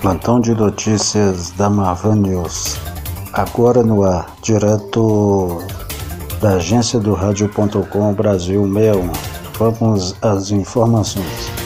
Plantão de notícias da Marvan News. Agora no ar, direto da agência do Rádio.com Brasil 61. Vamos às informações.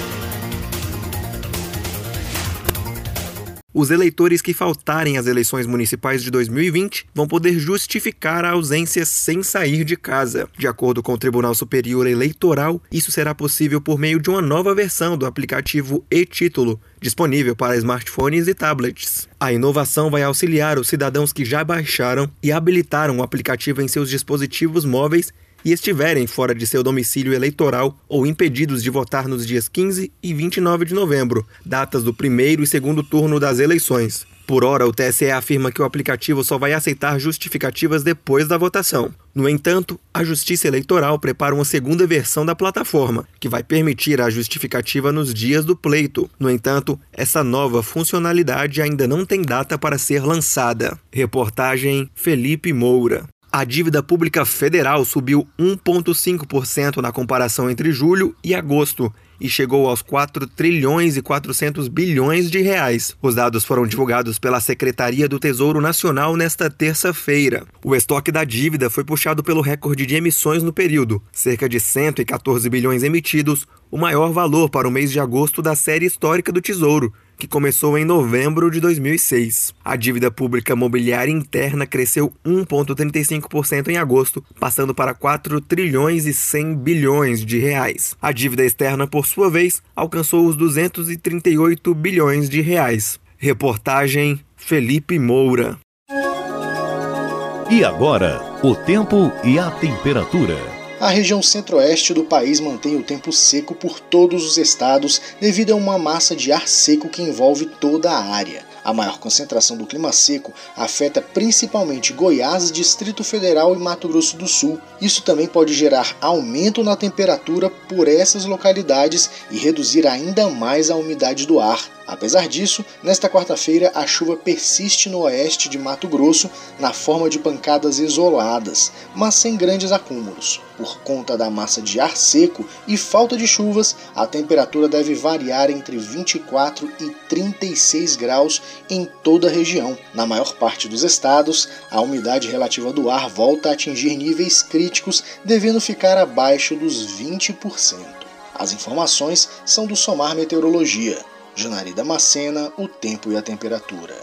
Os eleitores que faltarem às eleições municipais de 2020 vão poder justificar a ausência sem sair de casa. De acordo com o Tribunal Superior Eleitoral, isso será possível por meio de uma nova versão do aplicativo e-Título, disponível para smartphones e tablets. A inovação vai auxiliar os cidadãos que já baixaram e habilitaram o aplicativo em seus dispositivos móveis e estiverem fora de seu domicílio eleitoral ou impedidos de votar nos dias 15 e 29 de novembro, datas do primeiro e segundo turno das eleições. Por hora, o TSE afirma que o aplicativo só vai aceitar justificativas depois da votação. No entanto, a Justiça Eleitoral prepara uma segunda versão da plataforma, que vai permitir a justificativa nos dias do pleito. No entanto, essa nova funcionalidade ainda não tem data para ser lançada. Reportagem Felipe Moura. A dívida pública federal subiu 1,5% na comparação entre julho e agosto e chegou aos 4 trilhões e 400 bilhões de reais. Os dados foram divulgados pela Secretaria do Tesouro Nacional nesta terça-feira. O estoque da dívida foi puxado pelo recorde de emissões no período, cerca de 114 bilhões emitidos, o maior valor para o mês de agosto da série histórica do Tesouro, que começou em novembro de 2006. A dívida pública mobiliária interna cresceu 1,35% em agosto, passando para 4 trilhões e 100 bilhões de reais. A dívida externa, por sua vez, alcançou os 238 bilhões de reais. Reportagem Felipe Moura. E agora, o tempo e a temperatura. A região centro-oeste do país mantém o tempo seco por todos os estados devido a uma massa de ar seco que envolve toda a área. A maior concentração do clima seco afeta principalmente Goiás, Distrito Federal e Mato Grosso do Sul. Isso também pode gerar aumento na temperatura por essas localidades e reduzir ainda mais a umidade do ar. Apesar disso, nesta quarta-feira a chuva persiste no oeste de Mato Grosso na forma de pancadas isoladas, mas sem grandes acúmulos. Por conta da massa de ar seco e falta de chuvas, a temperatura deve variar entre 24 e 36 graus em toda a região. Na maior parte dos estados, a umidade relativa do ar volta a atingir níveis críticos, devendo ficar abaixo dos 20%. As informações são do Somar Meteorologia. Janari Damascena, o tempo e a temperatura.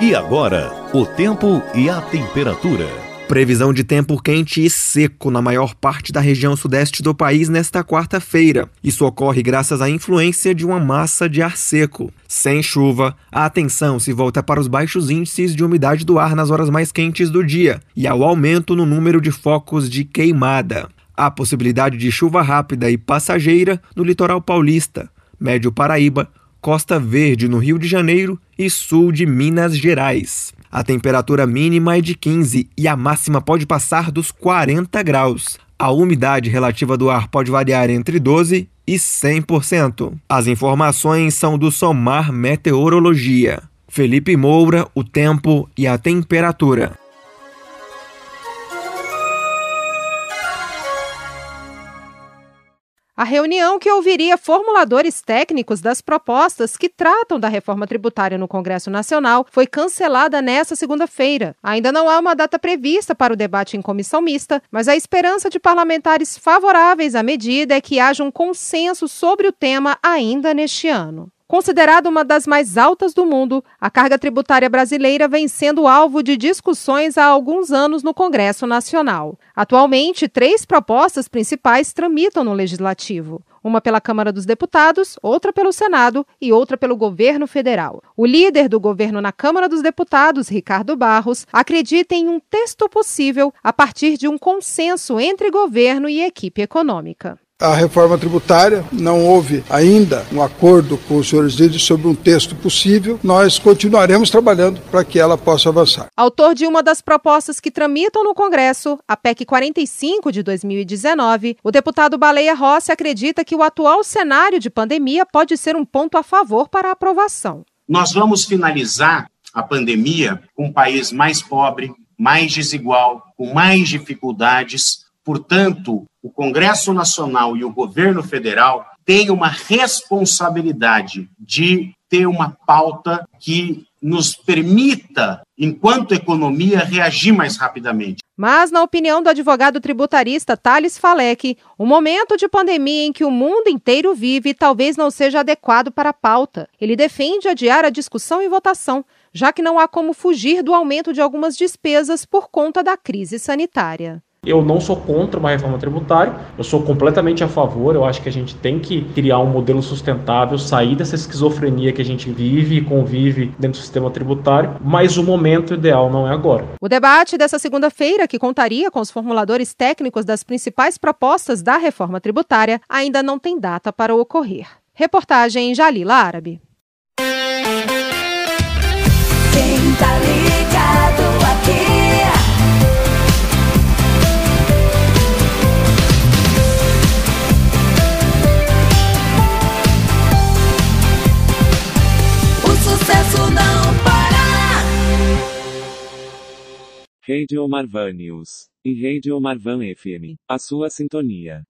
E agora, o tempo e a temperatura. Previsão de tempo quente e seco na maior parte da região sudeste do país nesta quarta-feira. Isso ocorre graças à influência de uma massa de ar seco. Sem chuva, a atenção se volta para os baixos índices de umidade do ar nas horas mais quentes do dia e ao aumento no número de focos de queimada. Há possibilidade de chuva rápida e passageira no litoral paulista, Médio Paraíba, Costa Verde no Rio de Janeiro e sul de Minas Gerais. A temperatura mínima é de 15 e a máxima pode passar dos 40 graus. A umidade relativa do ar pode variar entre 12 e 100%. As informações são do Somar Meteorologia. Felipe Moura, o tempo e a temperatura. A reunião que ouviria formuladores técnicos das propostas que tratam da reforma tributária no Congresso Nacional foi cancelada nesta segunda-feira. Ainda não há uma data prevista para o debate em comissão mista, mas a esperança de parlamentares favoráveis à medida é que haja um consenso sobre o tema ainda neste ano. Considerada uma das mais altas do mundo, a carga tributária brasileira vem sendo alvo de discussões há alguns anos no Congresso Nacional. Atualmente, três propostas principais tramitam no Legislativo. Uma pela Câmara dos Deputados, outra pelo Senado e outra pelo governo federal. O líder do governo na Câmara dos Deputados, Ricardo Barros, acredita em um texto possível a partir de um consenso entre governo e equipe econômica a reforma tributária, não houve ainda um acordo com os senhores líderes sobre um texto possível. Nós continuaremos trabalhando para que ela possa avançar. Autor de uma das propostas que tramitam no Congresso, a PEC 45 de 2019, o deputado Baleia Rossi acredita que o atual cenário de pandemia pode ser um ponto a favor para a aprovação. Nós vamos finalizar a pandemia com um país mais pobre, mais desigual, com mais dificuldades Portanto, o Congresso Nacional e o governo federal têm uma responsabilidade de ter uma pauta que nos permita, enquanto economia, reagir mais rapidamente. Mas, na opinião do advogado tributarista Thales Falek, o momento de pandemia em que o mundo inteiro vive talvez não seja adequado para a pauta. Ele defende adiar a discussão e votação, já que não há como fugir do aumento de algumas despesas por conta da crise sanitária. Eu não sou contra uma reforma tributária, eu sou completamente a favor. Eu acho que a gente tem que criar um modelo sustentável, sair dessa esquizofrenia que a gente vive e convive dentro do sistema tributário, mas o momento ideal não é agora. O debate dessa segunda-feira, que contaria com os formuladores técnicos das principais propostas da reforma tributária, ainda não tem data para ocorrer. Reportagem Jalila Árabe. Radio Marvan News e Radio Marvan FM, a sua sintonia.